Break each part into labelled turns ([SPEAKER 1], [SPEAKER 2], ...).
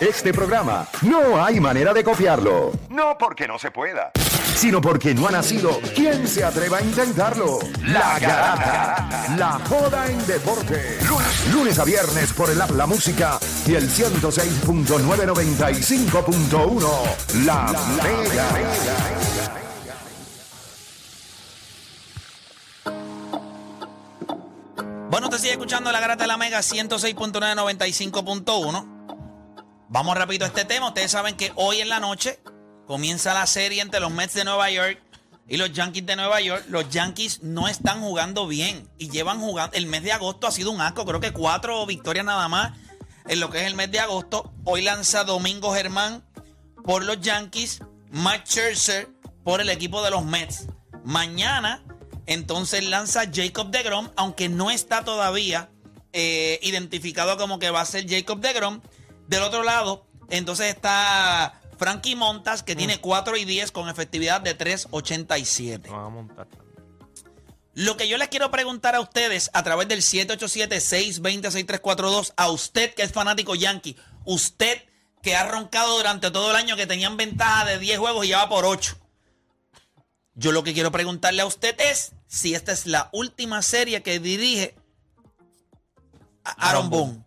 [SPEAKER 1] Este programa no hay manera de copiarlo. No porque no se pueda, sino porque no ha nacido. ¿Quién se atreva a intentarlo? La Garata. La joda en deporte. Lunes, lunes a viernes por el app La Música y el 106.995.1. La, Mega.
[SPEAKER 2] Bueno, usted sigue escuchando la garata de la Mega 106.995.1. Vamos rápido a este tema. Ustedes saben que hoy en la noche comienza la serie entre los Mets de Nueva York y los Yankees de Nueva York. Los Yankees no están jugando bien y llevan jugando. El mes de agosto ha sido un asco. Creo que cuatro victorias nada más en lo que es el mes de agosto. Hoy lanza Domingo Germán por los Yankees, Mike Scherzer por el equipo de los Mets. Mañana entonces lanza Jacob DeGrom, aunque no está todavía eh, identificado como que va a ser Jacob DeGrom. Del otro lado, entonces está Frankie Montas, que tiene 4 y 10 con efectividad de 3.87.
[SPEAKER 3] Van a montar también.
[SPEAKER 2] Lo que yo les quiero preguntar a ustedes a través del 787-620-6342, a usted que es fanático yankee, usted que ha roncado durante todo el año que tenían ventaja de 10 juegos y ya va por 8. Yo lo que quiero preguntarle a usted es si esta es la última serie que dirige a- Aaron Boone.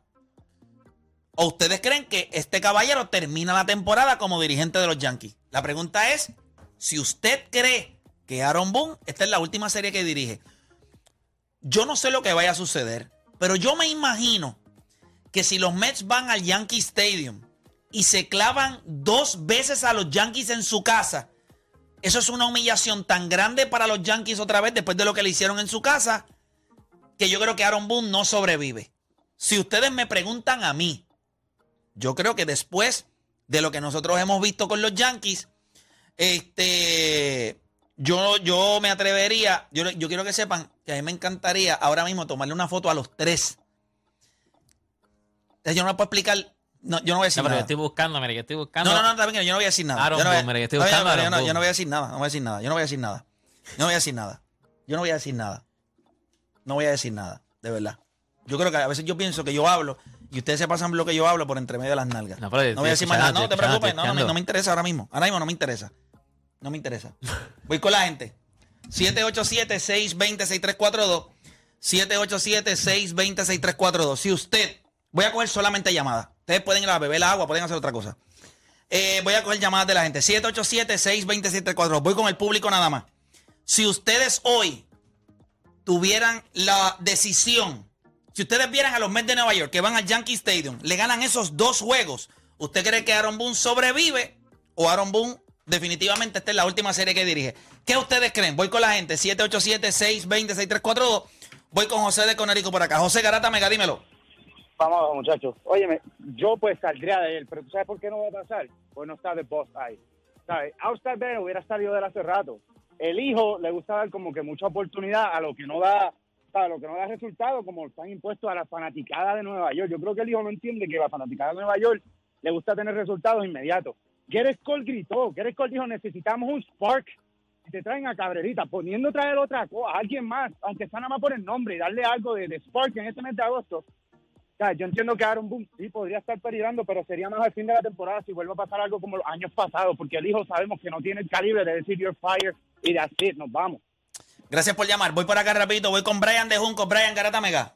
[SPEAKER 2] ¿O ustedes creen que este caballero termina la temporada como dirigente de los Yankees? La pregunta es si usted cree que Aaron Boone, esta es la última serie que dirige. Yo no sé lo que vaya a suceder, pero yo me imagino que si los Mets van al Yankee Stadium y se clavan dos veces a los Yankees en su casa, eso es una humillación tan grande para los Yankees otra vez después de lo que le hicieron en su casa, que yo creo que Aaron Boone no sobrevive. Si ustedes me preguntan a mí, yo creo que después de lo que nosotros hemos visto con los Yankees, este, yo, yo me atrevería, yo, yo quiero que sepan que a mí me encantaría ahora mismo tomarle una foto a los tres. Yo no puedo explicar, no, yo no voy a decir
[SPEAKER 3] No, pero yo
[SPEAKER 2] nada.
[SPEAKER 3] estoy buscando, mira, yo estoy buscando.
[SPEAKER 2] No, no, no, bien, yo no voy a decir nada.
[SPEAKER 3] Aaron
[SPEAKER 2] yo no voy
[SPEAKER 3] Boone, mira, que estoy buscando
[SPEAKER 2] yo, no, yo no voy a decir nada, no voy a decir nada, yo no voy a decir nada. Yo no voy a decir nada. Yo no voy a decir nada. No voy a decir nada, de verdad. Yo creo que a veces yo pienso que yo hablo y ustedes se pasan lo que yo hablo por entre medio de las nalgas.
[SPEAKER 3] No,
[SPEAKER 2] voy a decir más nada. No te preocupes, no, no, no me interesa ahora mismo. Ahora mismo no me interesa. No me interesa. Voy con la gente. 787-620-6342. 787-620-6342. Si usted, voy a coger solamente llamadas. Ustedes pueden ir a beber agua, pueden hacer otra cosa. Eh, voy a coger llamadas de la gente. 787-620-6342. Voy con el público nada más. Si ustedes hoy tuvieran la decisión, si ustedes vieran a los Mets de Nueva York que van al Yankee Stadium, le ganan esos dos juegos, ¿usted cree que Aaron Boone sobrevive o Aaron Boone definitivamente esta es la última serie que dirige? ¿Qué ustedes creen? Voy con la gente, 787-620-6342. Voy con José de Conérico por acá. José Garata Mega, dímelo.
[SPEAKER 4] Vamos abajo, muchachos. Óyeme, yo pues saldría de él, pero ¿tú sabes por qué no va a pasar? Pues no está de boss ahí. ¿Sabes? Austin Bennett hubiera salido de él hace rato. El hijo le gusta dar como que mucha oportunidad a lo que no da, Lo que no da resultado, como están impuestos a la fanaticada de Nueva York. Yo creo que el hijo no entiende que la fanaticada de Nueva York le gusta tener resultados inmediatos. Gareth Cole gritó, Gareth Cole dijo, necesitamos un spark. Y te traen a Cabrerita, poniendo traer otra cosa, a alguien más, aunque sea nada más por el nombre y darle algo de, spark en este mes de agosto. O yo entiendo que Aaron Boone sí podría estar peligrando, pero sería más al fin de la temporada si vuelve a pasar algo como los años pasados, porque el hijo sabemos que no tiene el calibre de decir you're fired y de así nos vamos.
[SPEAKER 2] Gracias por llamar. Voy por acá rapidito. Voy con Brian de Junco. Brian Garata Mega.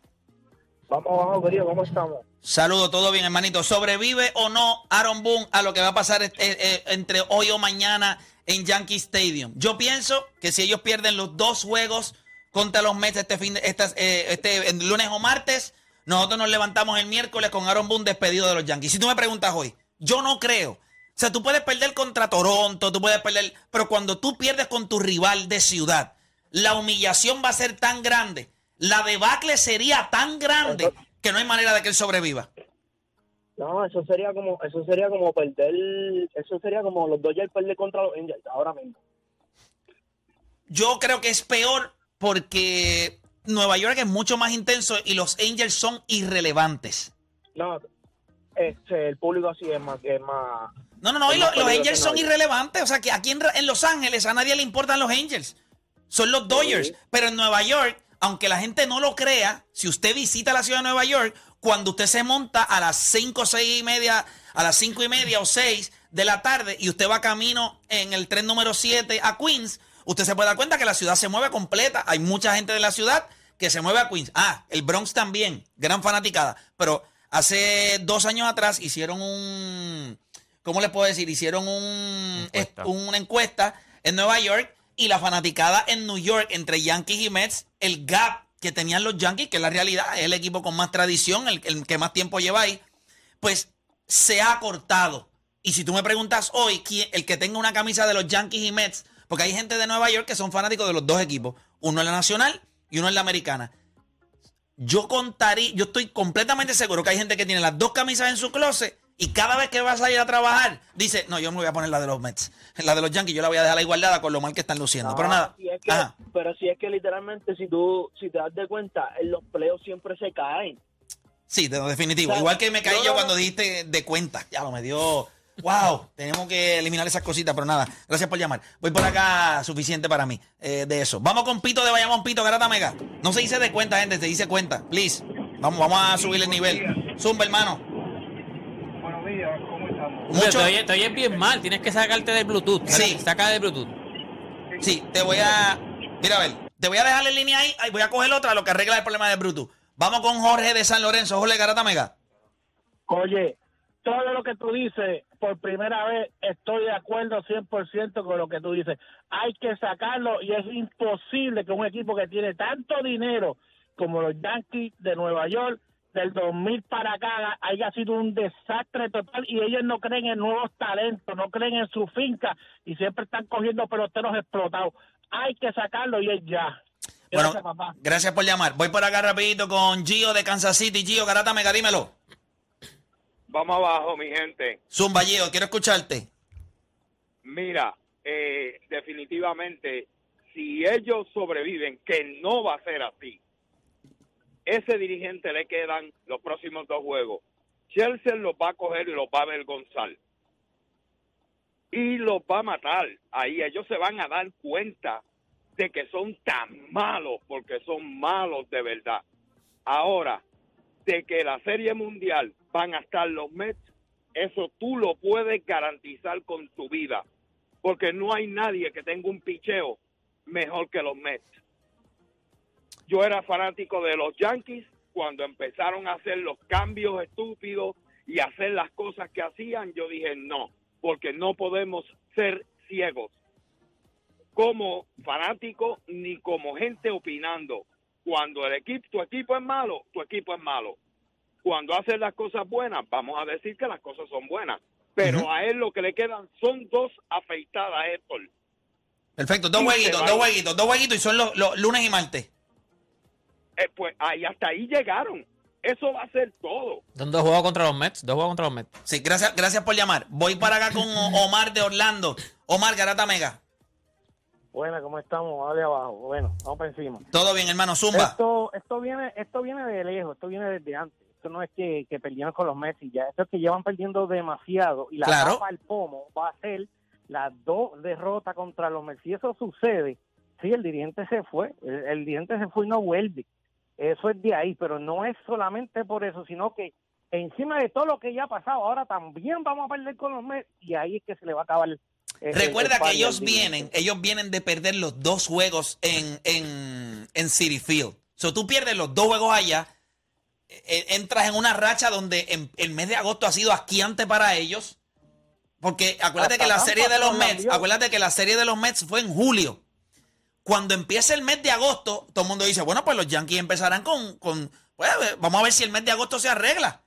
[SPEAKER 5] Vamos, vamos, querido, ¿cómo estamos?
[SPEAKER 2] Saludos, todo bien, hermanito. ¿Sobrevive o no Aaron Boone a lo que va a pasar eh, eh, entre hoy o mañana en Yankee Stadium? Yo pienso que si ellos pierden los dos juegos contra los Mets este fin de, estas, eh, este lunes o martes, nosotros nos levantamos el miércoles con Aaron Boone despedido de los Yankees. Si tú me preguntas hoy, yo no creo. O sea, tú puedes perder contra Toronto, tú puedes perder, pero cuando tú pierdes con tu rival de ciudad, la humillación va a ser tan grande, la debacle sería tan grande que no hay manera de que él sobreviva.
[SPEAKER 5] No, eso sería como, eso sería como perder, eso sería como los Dodgers perder contra los Angels ahora mismo.
[SPEAKER 2] Yo creo que es peor porque Nueva York es mucho más intenso y los Angels son irrelevantes.
[SPEAKER 5] No, este, el público así es más, es más.
[SPEAKER 2] No, no, no, y los Angels son irrelevantes. O sea, que aquí en, en Los Ángeles a nadie le importan los Angels. Son los Dodgers. Pero en Nueva York, aunque la gente no lo crea, si usted visita la ciudad de Nueva York, cuando usted se monta a las 5, 6 y media, a las 5 y media o 6 de la tarde y usted va camino en el tren número 7 a Queens, usted se puede dar cuenta que la ciudad se mueve completa. Hay mucha gente de la ciudad que se mueve a Queens. Ah, el Bronx también, gran fanaticada. Pero hace dos años atrás hicieron un, ¿cómo les puedo decir? Hicieron un,
[SPEAKER 3] Encuesta.
[SPEAKER 2] una encuesta en Nueva York y la fanaticada en New York entre Yankees y Mets, el gap que tenían los Yankees, que es la realidad, es el equipo con más tradición, el, el que más tiempo lleva ahí, pues se ha cortado. Y si tú me preguntas hoy, quién- el que tenga una camisa de los Yankees y Mets, porque hay gente de Nueva York que son fanáticos de los dos equipos, uno en la nacional y uno en la americana. Yo contaría, yo estoy completamente seguro que hay gente que tiene las dos camisas en su closet y cada vez que vas a ir a trabajar, dice, no, yo me voy a poner la de los Mets. La de los Yankees, yo la voy a dejar ahí guardada con lo mal que están luciendo.
[SPEAKER 5] No,
[SPEAKER 2] Pero nada.
[SPEAKER 5] si es que-
[SPEAKER 2] Ajá.
[SPEAKER 5] pero si es que literalmente, si tú, si te das de cuenta, en los playoffs siempre se caen.
[SPEAKER 2] Sí, de- definitivo.
[SPEAKER 5] O sea,
[SPEAKER 2] Igual que me caí yo cuando dijiste de cuenta. Ya lo me dio. Wow, tenemos que eliminar esas cositas, pero nada. Gracias por llamar. Voy por acá, suficiente para mí eh, de eso. Vamos con Pito de Bayamón, Pito, Garata Mega. No se dice de cuenta, gente, se dice cuenta. Please. Vamos, vamos a subir el nivel. Zumba, hermano.
[SPEAKER 4] Días, ¿cómo estamos?
[SPEAKER 3] Mucho. Te, oyes, te oyes bien mal, tienes que sacarte del Bluetooth.
[SPEAKER 2] Sí.
[SPEAKER 3] Saca del Bluetooth.
[SPEAKER 2] Sí, te voy a. Mira, a ver. Te voy a dejar en línea ahí. ahí voy a coger otra, lo que arregla el problema de Bluetooth. Vamos con Jorge de San Lorenzo. Jorge Garata Mega.
[SPEAKER 5] Oye, todo lo que tú dices, por primera vez estoy de acuerdo 100% con lo que tú dices. Hay que sacarlo y es imposible que un equipo que tiene tanto dinero como los Yankees de Nueva York del 2000 para acá haya sido un desastre total y ellos no creen en nuevos talentos, no creen en su finca y siempre están cogiendo peloteros explotados. Hay que sacarlo y es ya.
[SPEAKER 2] Bueno,
[SPEAKER 5] Gracias, papá.
[SPEAKER 2] gracias por llamar. Voy por acá rapidito con Gio de Kansas City. Gio, Garata Mega, dímelo.
[SPEAKER 6] Vamos abajo, mi gente.
[SPEAKER 2] Zumba, Gio, quiero escucharte.
[SPEAKER 6] Mira, eh, definitivamente, si ellos sobreviven, que no va a ser así, ese dirigente le quedan los próximos dos juegos. Chelsea los va a coger y los va a avergonzar. Y los va a matar. Ahí ellos se van a dar cuenta de que son tan malos, porque son malos de verdad. Ahora, de que la Serie Mundial van a estar los Mets, eso tú lo puedes garantizar con tu vida, porque no hay nadie que tenga un picheo mejor que los Mets. Yo era fanático de los Yankees cuando empezaron a hacer los cambios estúpidos y hacer las cosas que hacían, yo dije no, porque no podemos ser ciegos como fanático ni como gente opinando. Cuando el equipo, tu equipo es malo, tu equipo es malo. Cuando haces las cosas buenas, vamos a decir que las cosas son buenas. Pero a él lo que le quedan son dos afeitadas, Héctor.
[SPEAKER 2] Perfecto, dos
[SPEAKER 6] se
[SPEAKER 2] dos
[SPEAKER 6] va.
[SPEAKER 2] jueguitos, dos jueguitos y son los, los lunes y martes.
[SPEAKER 6] Eh, pues ahí hasta ahí llegaron. Eso va a ser todo.
[SPEAKER 3] Son dos juegos contra los Mets. Dos juegos contra los Mets.
[SPEAKER 2] Sí, gracias, gracias por llamar. Voy para acá con Omar de Orlando. Omar, Garata Mega.
[SPEAKER 5] Bueno, ¿cómo estamos? Vale abajo. Bueno, vamos para encima.
[SPEAKER 2] Todo bien, hermano, Zumba.
[SPEAKER 5] Esto, esto viene, esto viene de lejos, esto viene desde antes. Esto no es que, que perdieron con los Messi, ya esto es que llevan perdiendo demasiado y la
[SPEAKER 2] Claro.
[SPEAKER 5] tapa al pomo va a ser las dos derrotas contra los Messi. Si eso sucede, sí, el dirigente se fue, el, el dirigente se fue y no vuelve. Eso es de ahí, pero no es solamente por eso, sino que encima de todo lo que ya ha pasado, ahora también vamos a perder con los Messi y ahí es que se le va a acabar. el- el-
[SPEAKER 2] Recuerda
[SPEAKER 5] el
[SPEAKER 2] que ellos vienen, ellos vienen de perder los dos juegos en, en, en City Field. So, tú pierdes los dos juegos allá, eh, entras en una racha donde en- el mes de agosto ha sido asquiante para ellos. Porque acuérdate
[SPEAKER 5] Hasta
[SPEAKER 2] que la serie de los
[SPEAKER 5] lo
[SPEAKER 2] Mets, acuérdate que la serie de los Mets fue en julio. Cuando empieza el mes de agosto, todo el mundo dice, bueno, pues los Yankees empezarán con, con pues, vamos a ver si el mes de agosto se arregla.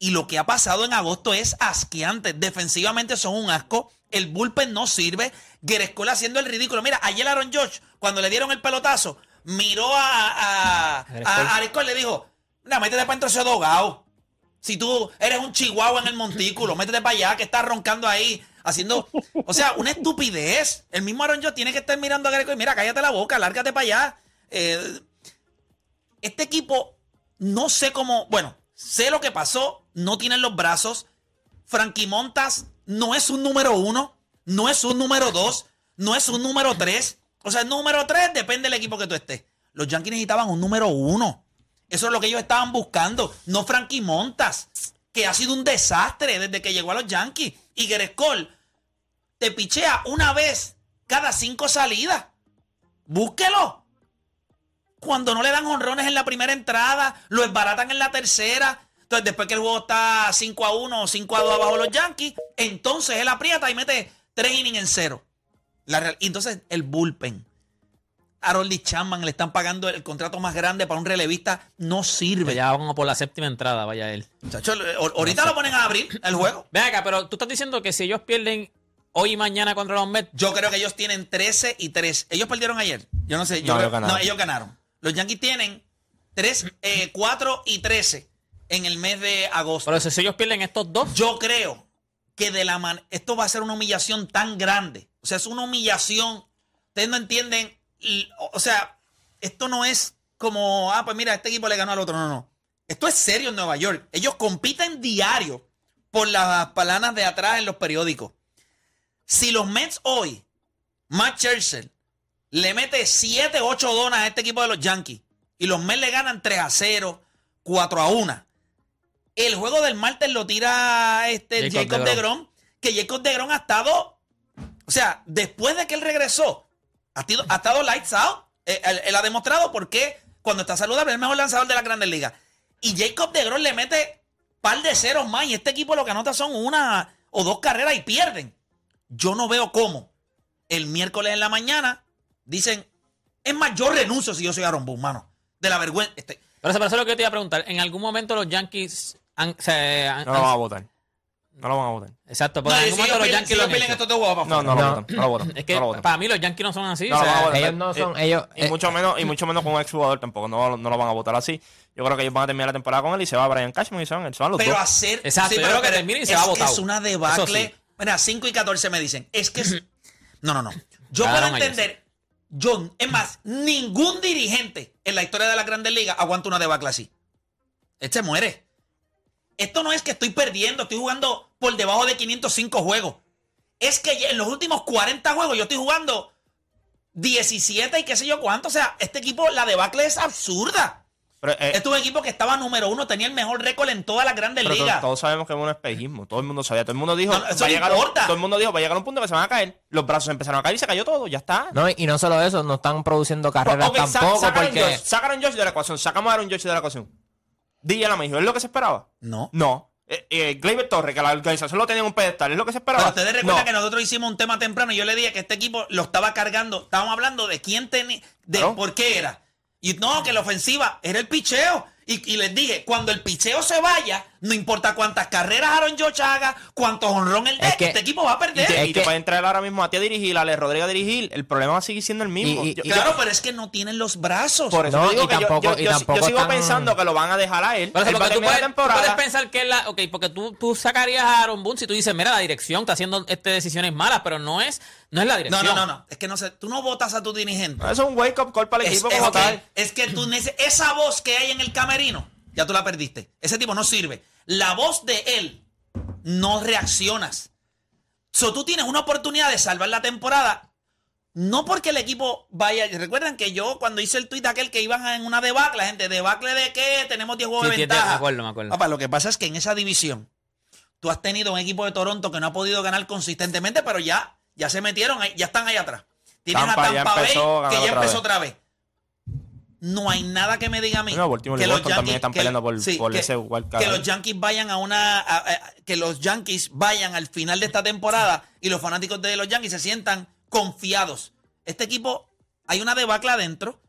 [SPEAKER 2] Y lo que ha pasado en agosto es asqueante. Defensivamente son un asco. El bullpen no sirve. Gerescola haciendo el ridículo. Mira, ayer Aaron George, cuando le dieron el pelotazo, miró a, a, a, a le dijo, mira, métete para dentro ese dogado. O Si tú eres un chihuahua en el montículo, métete para allá, que estás roncando ahí, haciendo. O sea, una estupidez. El mismo Aaron Jones tiene que estar mirando a Greco y mira, cállate la boca, lárgate para allá. Eh, este equipo, no sé cómo. Bueno, sé lo que pasó, no tienen los brazos. Frankie Montas no es un número uno, no es un número dos, no es un número tres. O sea, el número tres depende del equipo que tú estés. Los Yankees necesitaban un número uno. Eso es lo que ellos estaban buscando, no Frankie Montas, que ha sido un desastre desde que llegó a los Yankees. Y Cole te pichea una vez cada cinco salidas. Búsquelo. Cuando no le dan honrones en la primera entrada, lo esbaratan en la tercera. Entonces, después que el juego está 5 a 1 o 5 a 2 abajo los Yankees, entonces él aprieta y mete 3 innings en cero. La, y entonces el bullpen. Harold Chapman le están pagando el contrato más grande para un relevista, no sirve.
[SPEAKER 3] Ya vamos por la séptima entrada, vaya él.
[SPEAKER 2] ahorita lo ponen a abrir el juego.
[SPEAKER 3] Ven acá, pero tú estás diciendo que si ellos pierden hoy y mañana contra los Mets.
[SPEAKER 2] Yo creo que ellos tienen 13 y 3. Ellos perdieron ayer. Yo no sé. Yo
[SPEAKER 7] No,
[SPEAKER 2] creo-
[SPEAKER 7] ellos ganaron.
[SPEAKER 2] no, ellos ganaron. Los Yankees tienen 3, 4 y 13 en el mes de agosto.
[SPEAKER 3] Pero si ellos pierden estos dos,
[SPEAKER 2] Yo creo que de la man esto va a ser una humillación tan grande. O sea, es una humillación. Ustedes no entienden. y- o- O sea, esto no es como, ah, pues mira, este equipo le ganó al otro. No, no. Esto es serio en Nueva York. Ellos compiten diario por las palanas de atrás en los periódicos. Si los Mets hoy, Matt Churchill, le mete 7, 8 donas a este equipo de los Yankees y los Mets le ganan 3 a 0, 4 a 1. El juego del martes lo tira este
[SPEAKER 3] Jacob
[SPEAKER 2] Jacob,
[SPEAKER 3] deGrom.
[SPEAKER 2] DeGrom, que Jacob DeGrom ha estado, o sea, después de que él regresó, ha, ha estado lights out. Eh, Él, él ha demostrado por qué cuando está saludable es el mejor lanzador de la Grandes Ligas. Y Jacob DeGrom le mete par de ceros más y este equipo lo que anota son una o dos carreras y pierden. Yo no veo cómo el miércoles en la mañana dicen, es más, yo renuncio si yo soy Aaron Boone, mano. De la vergüenza. Este,
[SPEAKER 3] pero eso, pero eso es lo que yo te iba a preguntar. ¿En algún momento los Yankees han, se- han-
[SPEAKER 7] No lo van a votar. No lo van a votar.
[SPEAKER 3] Exacto,
[SPEAKER 2] no,
[SPEAKER 3] porque en
[SPEAKER 2] si
[SPEAKER 3] algún momento
[SPEAKER 2] ellos
[SPEAKER 3] los Yankees
[SPEAKER 2] si
[SPEAKER 3] lo han hecho.
[SPEAKER 2] estos dos para
[SPEAKER 7] No, no lo
[SPEAKER 8] No.
[SPEAKER 7] votan. No lo votan.
[SPEAKER 3] Es que
[SPEAKER 7] no
[SPEAKER 3] para mí los Yankees no son así.
[SPEAKER 7] No
[SPEAKER 3] o
[SPEAKER 7] lo
[SPEAKER 3] sea,
[SPEAKER 7] a votar.
[SPEAKER 8] ellos no
[SPEAKER 7] Eh,
[SPEAKER 8] son, ellos,
[SPEAKER 7] Y mucho menos, y mucho menos con un exjugador tampoco. No, no lo van a votar así. Yo creo que ellos van a terminar la temporada con él y se va Brian Cashman y se van, se van los
[SPEAKER 2] Pero
[SPEAKER 7] dos.
[SPEAKER 2] hacer.
[SPEAKER 3] Exacto, yo creo que termina y se
[SPEAKER 2] es
[SPEAKER 3] va
[SPEAKER 2] que
[SPEAKER 3] votado.
[SPEAKER 2] Es una
[SPEAKER 3] Eso
[SPEAKER 2] debacle. Mira, 5 y 14 me dicen. Es que es. No, no, no. Yo puedo entender. Yo, es más, ningún dirigente en la historia de la Grandes Ligas aguanta una debacle así. Este muere. Esto no es que estoy perdiendo, estoy jugando por debajo de 505 juegos. Es que en los últimos 40 juegos yo estoy jugando 17 y qué sé yo cuánto. O sea, este equipo, la debacle es absurda.
[SPEAKER 7] Pero, eh,
[SPEAKER 2] Este es un equipo que estaba número uno, tenía el mejor récord en todas las grandes
[SPEAKER 7] pero
[SPEAKER 2] ligas.
[SPEAKER 7] todos sabemos que es un espejismo. Todo el mundo sabía. Todo el mundo dijo.
[SPEAKER 2] No, no, eso
[SPEAKER 7] va llegar todo el mundo dijo, va a llegar un punto que se van a caer. Los brazos empezaron a caer y se cayó todo. Ya está.
[SPEAKER 8] no, y no solo eso, no están produciendo carreras
[SPEAKER 7] Ok, sa-
[SPEAKER 8] tampoco
[SPEAKER 7] sacaron
[SPEAKER 8] porque
[SPEAKER 7] Josh, sacaron Josh de la ecuación. Sacamos a Aaron Josh de la ecuación. Díaz la dijo, ¿es lo que se esperaba?
[SPEAKER 2] No.
[SPEAKER 7] No. Eh, eh, Gleyber Torres, que la organización lo tenía en un pedestal, ¿es lo que se esperaba?
[SPEAKER 2] Pero ustedes recuerdan
[SPEAKER 7] No.
[SPEAKER 2] que nosotros hicimos un tema temprano y yo le dije que este equipo lo estaba cargando. Estábamos hablando de quién tenía, de
[SPEAKER 7] Claro.
[SPEAKER 2] por qué era. Y no, que la ofensiva era el picheo. Y, y les dije, cuando el picheo se vaya, no importa cuántas carreras Aaron George haga, cuántos honrón
[SPEAKER 8] Es que-
[SPEAKER 2] este equipo va a
[SPEAKER 7] Y
[SPEAKER 2] perder.
[SPEAKER 7] te,
[SPEAKER 8] Es
[SPEAKER 7] y te
[SPEAKER 8] que-
[SPEAKER 7] pueden traer ahora mismo a ti a dirigir, a Ale Rodríguez a dirigir. El problema va a seguir siendo el mismo.
[SPEAKER 8] Y- y-
[SPEAKER 7] Yo-
[SPEAKER 8] y-
[SPEAKER 2] claro, pero es que no tienen los brazos.
[SPEAKER 7] por eso
[SPEAKER 8] No,
[SPEAKER 7] te digo
[SPEAKER 8] y
[SPEAKER 7] que
[SPEAKER 8] tampoco-
[SPEAKER 7] yo,
[SPEAKER 8] y
[SPEAKER 7] yo- yo
[SPEAKER 8] tampoco
[SPEAKER 7] sigo
[SPEAKER 8] están-
[SPEAKER 7] pensando que lo van a dejar a él.
[SPEAKER 3] Por eso,
[SPEAKER 7] Él
[SPEAKER 3] porque tú puedes, pensar que es la. Ok, porque tú, tú sacarías a Aaron Boone si tú dices, mira, la dirección está haciendo este, decisiones malas, pero no es, no es la
[SPEAKER 2] no,
[SPEAKER 3] dirección.
[SPEAKER 2] no, no, no. Es que no sé, tú no votas a tu dirigente.
[SPEAKER 7] Eso es un wake up call para el
[SPEAKER 2] Es,
[SPEAKER 7] equipo
[SPEAKER 2] es
[SPEAKER 7] como tal.
[SPEAKER 2] es que tú esa voz que hay en el camerino, ya tú la perdiste. Ese tipo no sirve. La voz de él no reaccionas. So, tú tienes una oportunidad de salvar la temporada. No porque el equipo vaya. Recuerdan que yo, cuando hice el tuit aquel que iban en una debacle, la gente, ¿debacle de qué? Tenemos 10 juegos
[SPEAKER 3] Sí,
[SPEAKER 2] de
[SPEAKER 3] te-
[SPEAKER 2] ventaja.
[SPEAKER 3] me acuerdo, me acuerdo.
[SPEAKER 2] Papá, lo que pasa es que en esa división, tú has tenido un equipo de Toronto que no ha podido ganar consistentemente, pero ya, ya se metieron, ya están ahí atrás. Tienes
[SPEAKER 7] Tampa
[SPEAKER 2] a Tampa Bay,
[SPEAKER 7] empezó
[SPEAKER 2] que ya
[SPEAKER 7] otra
[SPEAKER 2] empezó
[SPEAKER 7] vez.
[SPEAKER 2] otra vez. No hay nada que me diga a mí.
[SPEAKER 7] No,
[SPEAKER 2] que los
[SPEAKER 7] también
[SPEAKER 2] Yankees-
[SPEAKER 7] están
[SPEAKER 2] que-
[SPEAKER 7] peleando por-
[SPEAKER 2] sí,
[SPEAKER 7] por
[SPEAKER 2] que-
[SPEAKER 7] ese wild card
[SPEAKER 2] Que
[SPEAKER 7] ahí.
[SPEAKER 2] los Yankees vayan a una. a- a- que los Yankees vayan al final de esta temporada y los fanáticos de los Yankees se sientan confiados. Este equipo, hay una debacle adentro.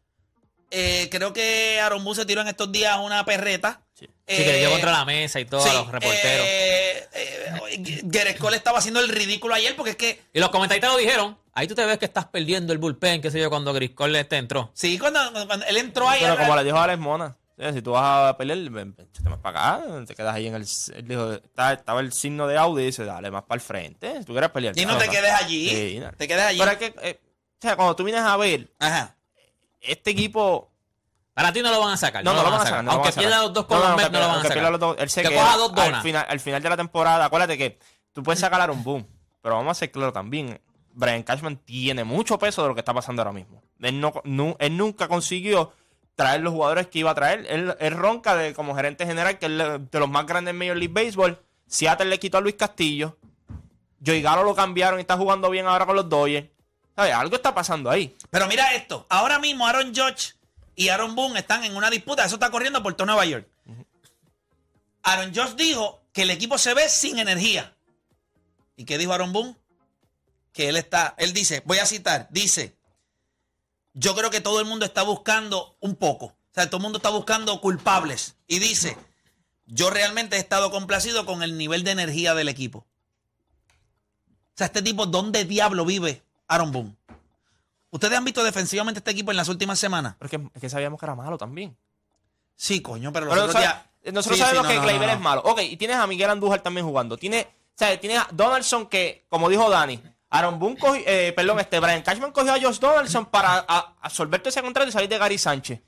[SPEAKER 2] Eh, creo que Aaron Boone se tiró en estos días una perreta.
[SPEAKER 3] Sí, que le dio
[SPEAKER 2] Eh,
[SPEAKER 3] contra la mesa y todo
[SPEAKER 2] Sí,
[SPEAKER 3] a los reporteros.
[SPEAKER 2] eh, eh, Cole estaba haciendo el ridículo ayer porque es que.
[SPEAKER 3] y los comentaristas lo dijeron. Ahí tú te ves que estás perdiendo el bullpen, qué sé yo, cuando Griscol este entró.
[SPEAKER 2] Sí, cuando, cuando él entró ahí.
[SPEAKER 7] Pero como le dijo Alex Mona, si tú vas a pelear, ven, ven, échate más para acá, te quedas ahí en el... Él dijo, está- estaba el signo de Audi y dice, dale más para el frente. Si tú quieres pelear.
[SPEAKER 2] Y no te quedes allí.
[SPEAKER 7] Sí, no.
[SPEAKER 2] Te quedes allí.
[SPEAKER 7] Pero es que, eh, o sea, cuando tú vienes a ver,
[SPEAKER 2] Ajá.
[SPEAKER 7] Este equipo...
[SPEAKER 3] Para ti no lo van a sacar.
[SPEAKER 7] No, no, lo van a sacar. no
[SPEAKER 3] Aunque
[SPEAKER 7] sacar.
[SPEAKER 3] pierda los dos con
[SPEAKER 7] No,
[SPEAKER 3] los Mets, no lo van a
[SPEAKER 7] aunque pierda
[SPEAKER 3] sacar.
[SPEAKER 7] los dos, él se
[SPEAKER 3] Que
[SPEAKER 7] queda
[SPEAKER 3] coja dos
[SPEAKER 7] al
[SPEAKER 3] donas.
[SPEAKER 7] final, al final de la temporada, acuérdate que tú puedes sacar a Aaron Boone, pero vamos a ser claro también. Brian Cashman tiene mucho peso de lo que está pasando ahora mismo. Él, no, él nunca consiguió traer los jugadores que iba a traer. Él, él ronca de, como gerente general, que es de los más grandes en Major League Baseball. Seattle le quitó a Luis Castillo. Joey Galo lo cambiaron y está jugando bien ahora con los Dodgers. ¿Sabes? Algo está pasando ahí.
[SPEAKER 2] Pero mira esto. Ahora mismo Aaron Judge y Aaron Boone están en una disputa. Eso está corriendo por todo Nueva York. Aaron Judge dijo que el equipo se ve sin energía. ¿Y qué dijo Aaron Boone? Que él está, él dice, voy a citar, dice, yo creo que todo el mundo está buscando un poco. O sea, todo el mundo está buscando culpables. Y dice, yo realmente he estado complacido con el nivel de energía del equipo. O sea, este tipo, ¿dónde diablo vive Aaron Boone? ¿Ustedes han visto defensivamente este equipo en las últimas semanas?
[SPEAKER 7] Pero es que, es que sabíamos que era malo también.
[SPEAKER 2] Sí, coño, pero los
[SPEAKER 7] Pero
[SPEAKER 2] otros
[SPEAKER 7] sabe-
[SPEAKER 2] días-
[SPEAKER 7] nosotros
[SPEAKER 2] Sí, sí,
[SPEAKER 7] sabemos
[SPEAKER 2] no,
[SPEAKER 7] que
[SPEAKER 2] no,
[SPEAKER 7] Gleyber
[SPEAKER 2] no,
[SPEAKER 7] es malo. Ok, y tienes a Miguel Andújar también jugando. Tienes, o sea, tienes a Donaldson que, como dijo Dani, Aaron Boone cogió, eh, perdón, este Brian Cashman cogió a Josh Donaldson para a- absorber todo ese contrato y salir de Gary Sánchez.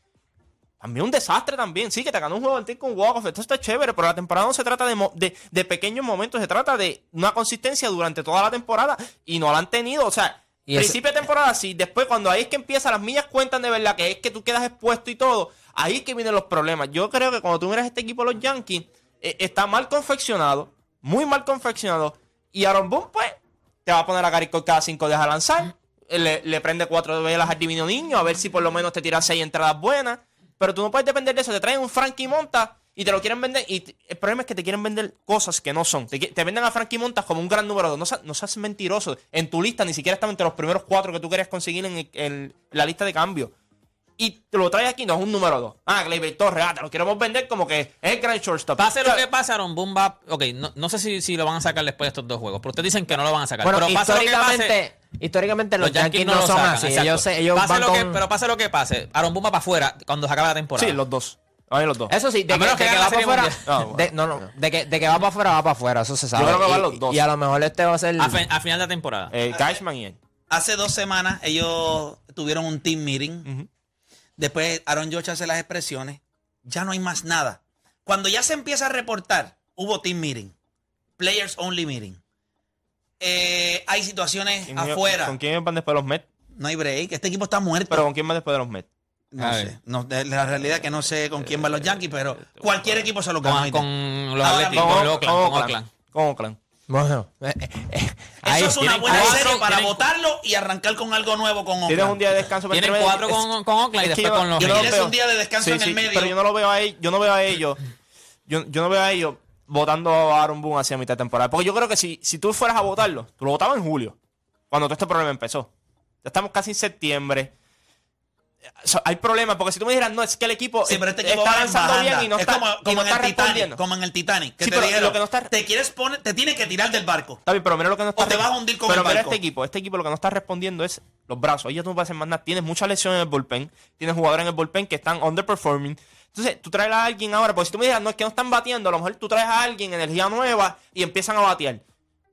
[SPEAKER 7] También un desastre también. Sí, que te ganó un juego del con walk-off. Esto está chévere, pero la temporada no se trata de, mo- de, de pequeños momentos. Se trata de una consistencia durante toda la temporada y no la han tenido. O sea, Principio de temporada sí. Después, cuando ahí es que empieza, las millas cuentan de verdad, que es que tú quedas expuesto y todo. Ahí es que vienen los problemas. Yo creo que cuando tú miras este equipo, los Yankees, eh, está mal confeccionado. Muy mal confeccionado. Y Aaron Boone, pues, te va a poner a Gary cada cinco días a lanzar. Le, le prende cuatro velas al divino niño, a ver si por lo menos te tira seis entradas buenas. Pero tú no puedes depender de eso. Te traen un Frankie Monta y te lo quieren vender. Y el problema es que te quieren vender cosas que no son. Te, te venden a Frankie Montas como un gran número dos. No, seas- no seas mentiroso. En tu lista ni siquiera están entre los primeros cuatro que tú querías conseguir en, el- en la lista de cambio. Y te lo traes aquí, no es un número dos. Ah, Gleyber Torres, ah, te lo queremos vender como que es el gran shortstop.
[SPEAKER 3] Pase lo que pase, Aaron Boone va. Ok, no, no sé si, si lo van a sacar después de estos dos juegos, pero ustedes dicen que no lo van a sacar.
[SPEAKER 8] Bueno,
[SPEAKER 3] pero pase lo que
[SPEAKER 8] históricamente,
[SPEAKER 3] pase,
[SPEAKER 8] históricamente los, Yankees, no,
[SPEAKER 3] lo
[SPEAKER 8] son
[SPEAKER 3] sacan,
[SPEAKER 8] así. Ellos, ellos
[SPEAKER 3] Pase
[SPEAKER 8] van
[SPEAKER 3] lo que-
[SPEAKER 8] con-
[SPEAKER 3] pero pase lo que pase, Aaron Boone va para afuera cuando se acabe la temporada.
[SPEAKER 7] Sí, los dos. Van los dos.
[SPEAKER 8] Eso sí, de que, de
[SPEAKER 3] que
[SPEAKER 8] va para afuera.
[SPEAKER 7] Ah, bueno.
[SPEAKER 8] de- no, no. De que, de que va para afuera, va para afuera. Eso se sabe.
[SPEAKER 7] creo que van
[SPEAKER 8] Y-
[SPEAKER 7] los dos.
[SPEAKER 8] Y a lo mejor este va a ser.
[SPEAKER 3] a, a final de la temporada.
[SPEAKER 7] Eh, Cashman y él.
[SPEAKER 2] Hace dos semanas ellos tuvieron un team meeting. Después Aaron George hace las expresiones. Ya no hay más nada. Cuando ya se empieza a reportar, hubo team meeting. Players only meeting. Eh, hay situaciones
[SPEAKER 7] ¿Quién-
[SPEAKER 2] afuera.
[SPEAKER 7] ¿Con quién van después de los Mets?
[SPEAKER 2] No hay break. Este equipo está muerto.
[SPEAKER 7] Pero ¿con quién van después de los Mets?
[SPEAKER 2] No
[SPEAKER 3] A
[SPEAKER 2] sé. No, de- la realidad es que no sé con quién van los Yankees, pero cualquier equipo se lo
[SPEAKER 3] con,
[SPEAKER 2] gana.
[SPEAKER 3] con los Atléticos, con Oakland, con Oakland.
[SPEAKER 7] Con Oakland.
[SPEAKER 8] Bueno, eh, eh, eh, ahí-
[SPEAKER 2] Eso es una buena
[SPEAKER 3] cuatro,
[SPEAKER 2] serie para
[SPEAKER 3] tienen-
[SPEAKER 2] votarlo y arrancar con algo nuevo con
[SPEAKER 7] Tienes
[SPEAKER 2] Oakland.
[SPEAKER 7] un día de descanso. para
[SPEAKER 3] Tienen cuatro con, con Oakland y después
[SPEAKER 7] yo-
[SPEAKER 3] con los
[SPEAKER 7] yo no
[SPEAKER 2] tienes un día de descanso
[SPEAKER 7] Sí,
[SPEAKER 2] en el medio.
[SPEAKER 7] Pero yo no lo veo a ellos. Yo no veo a ellos. Yo, yo no veo a ellos votando a Aaron Boone hacia mitad de temporada. Porque yo creo que si, si tú fueras a votarlo, tú lo votabas en julio. Cuando todo este problema empezó. Ya estamos casi en septiembre. Hay problemas, porque si tú me dijeras, no, es que el equipo,
[SPEAKER 2] Sí, pero este equipo
[SPEAKER 7] está lanzando bien y no
[SPEAKER 2] es
[SPEAKER 7] está,
[SPEAKER 2] como,
[SPEAKER 7] y
[SPEAKER 2] como
[SPEAKER 7] no
[SPEAKER 2] en
[SPEAKER 7] está
[SPEAKER 2] el Titanic, como en el Titanic. Que
[SPEAKER 7] Sí,
[SPEAKER 2] te
[SPEAKER 7] pero
[SPEAKER 2] dijeron,
[SPEAKER 7] lo que no está-
[SPEAKER 2] te quieres poner, te tienes que tirar del barco.
[SPEAKER 7] Está bien, pero mira lo que no está
[SPEAKER 2] O te vas a hundir con
[SPEAKER 7] Pero
[SPEAKER 2] el
[SPEAKER 7] mira
[SPEAKER 2] barco.
[SPEAKER 7] este equipo, este equipo lo que no está respondiendo es los brazos. Ellos no pueden hacer más nada. Tienes muchas lesiones en el bullpen, tienes jugadores en el bullpen que están underperforming. Entonces, tú traes a alguien ahora, porque si tú me dijeras, no es que no están batiendo, a lo mejor tú traes a alguien, energía nueva, y empiezan a batear. El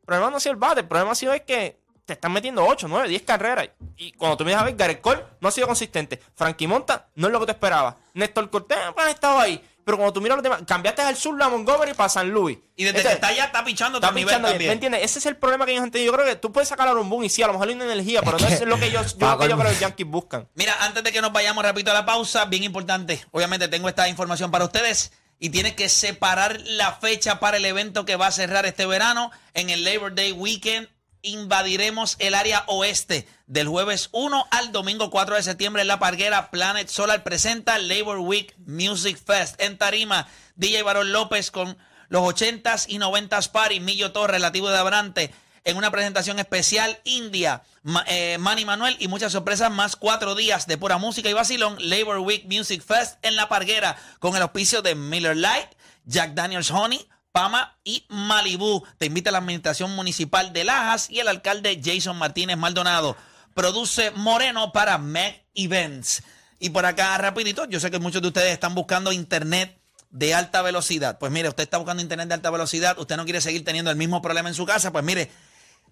[SPEAKER 7] problema no ha sido el bate, el problema ha sido es que te están metiendo 8, 9, 10 carreras. Y cuando tú me a ver, Gareth Cole no ha sido consistente. Frankie Monta no es lo que te esperaba. Néstor Cortés pues, ha estado ahí. Pero cuando tú miras los demás, cambiaste al sur a Montgomery para San Luis.
[SPEAKER 2] Y desde que está allá está pichando
[SPEAKER 7] Está
[SPEAKER 2] nivel
[SPEAKER 7] pinchando bien,
[SPEAKER 2] también.
[SPEAKER 7] ¿Me entiendes? Ese es el problema que ellos han tenido. Yo creo que tú puedes sacar a Boone y sí, a lo mejor hay una energía, pero no es lo que yo, yo, lo que yo creo que los Yankees buscan.
[SPEAKER 2] Mira, antes de que nos vayamos rapidito a la pausa, bien importante, obviamente tengo esta información para ustedes y tienes que separar la fecha para el evento que va a cerrar este verano en el Labor Day Weekend. Invadiremos el área oeste del jueves 1 al domingo 4 de septiembre en La Parguera. Planet Solar presenta Labor Week Music Fest en Tarima. DJ Barón López con los 80s y 90s Party. Millo Torres, relativo de Abrante en una presentación especial India, Ma- eh, Manny Manuel y muchas sorpresas más. Cuatro días de pura música y vacilón. Labor Week Music Fest en La Parguera con el auspicio de Miller Light, Jack Daniels Honey, Pama y Malibu. Te invita la Administración Municipal de Lajas y el alcalde Jason Martínez Maldonado. Produce Moreno para Meg Events. Y por acá, rapidito, yo sé que muchos de ustedes están buscando internet de alta velocidad. Pues mire, usted está buscando internet de alta velocidad, usted no quiere seguir teniendo el mismo problema en su casa, pues mire,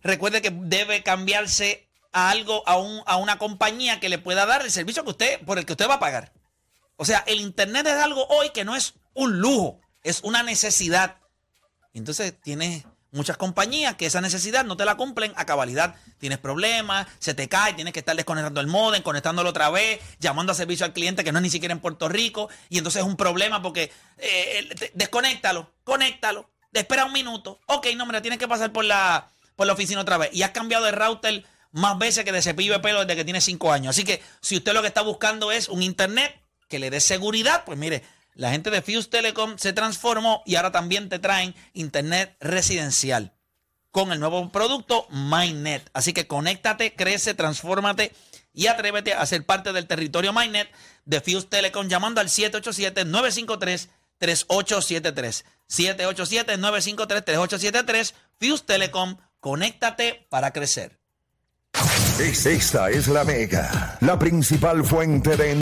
[SPEAKER 2] recuerde que debe cambiarse a algo, a, un, a una compañía que le pueda dar el servicio que usted, por el que usted va a pagar. O sea, el internet es algo hoy que no es un lujo, es una necesidad. Entonces tienes muchas compañías que esa necesidad no te la cumplen a cabalidad. Tienes problemas, se te cae, tienes que estar desconectando el modem, conectándolo otra vez, llamando a servicio al cliente que no es ni siquiera en Puerto Rico. Y entonces es un problema porque eh, desconéctalo, conéctalo, espera un minuto. Ok, no, mira, tienes que pasar por la, por la oficina otra vez. Y has cambiado de router más veces que de cepillo de pelo desde que tiene cinco años. Así que si usted lo que está buscando es un internet que le dé seguridad, pues mire, la gente de Fuse Telecom se transformó y ahora también te traen internet residencial con el nuevo producto MyNet. Así que conéctate, crece, transfórmate y atrévete a ser parte del territorio MyNet de Fuse Telecom llamando al 787-953-3873. 787-953-3873. Fuse Telecom, conéctate para crecer.
[SPEAKER 1] Es- Esta es la mega, la principal fuente de